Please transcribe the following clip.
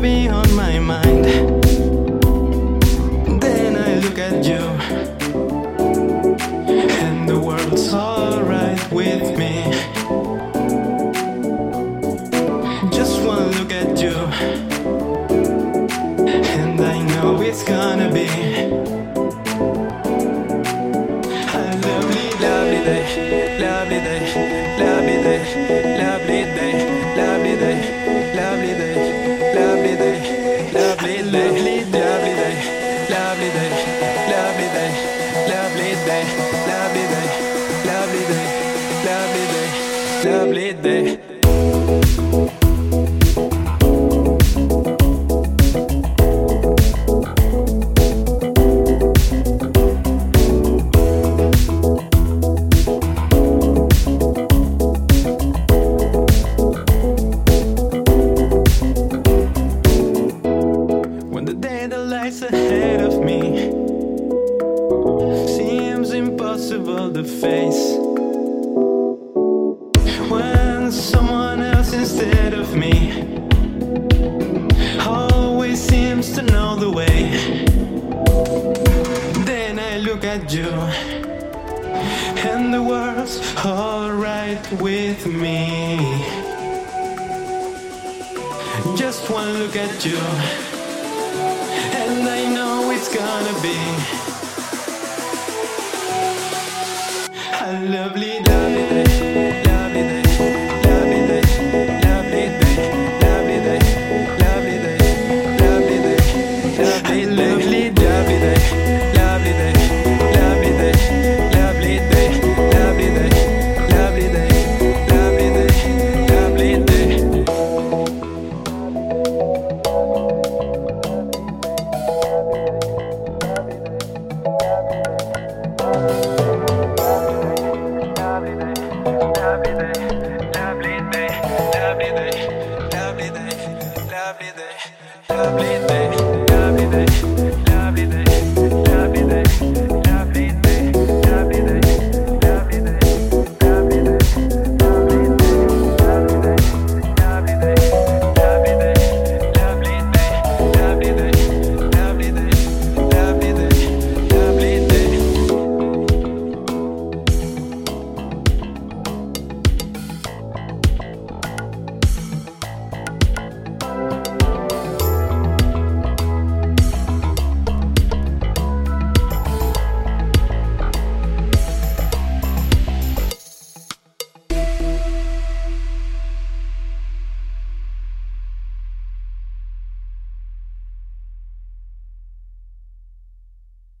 heavy on my mind. Then I look at you, and the world's all. When the day that lies ahead of me seems impossible to face. And the world's alright with me. Just one look at you, and I know it's gonna be a lovely.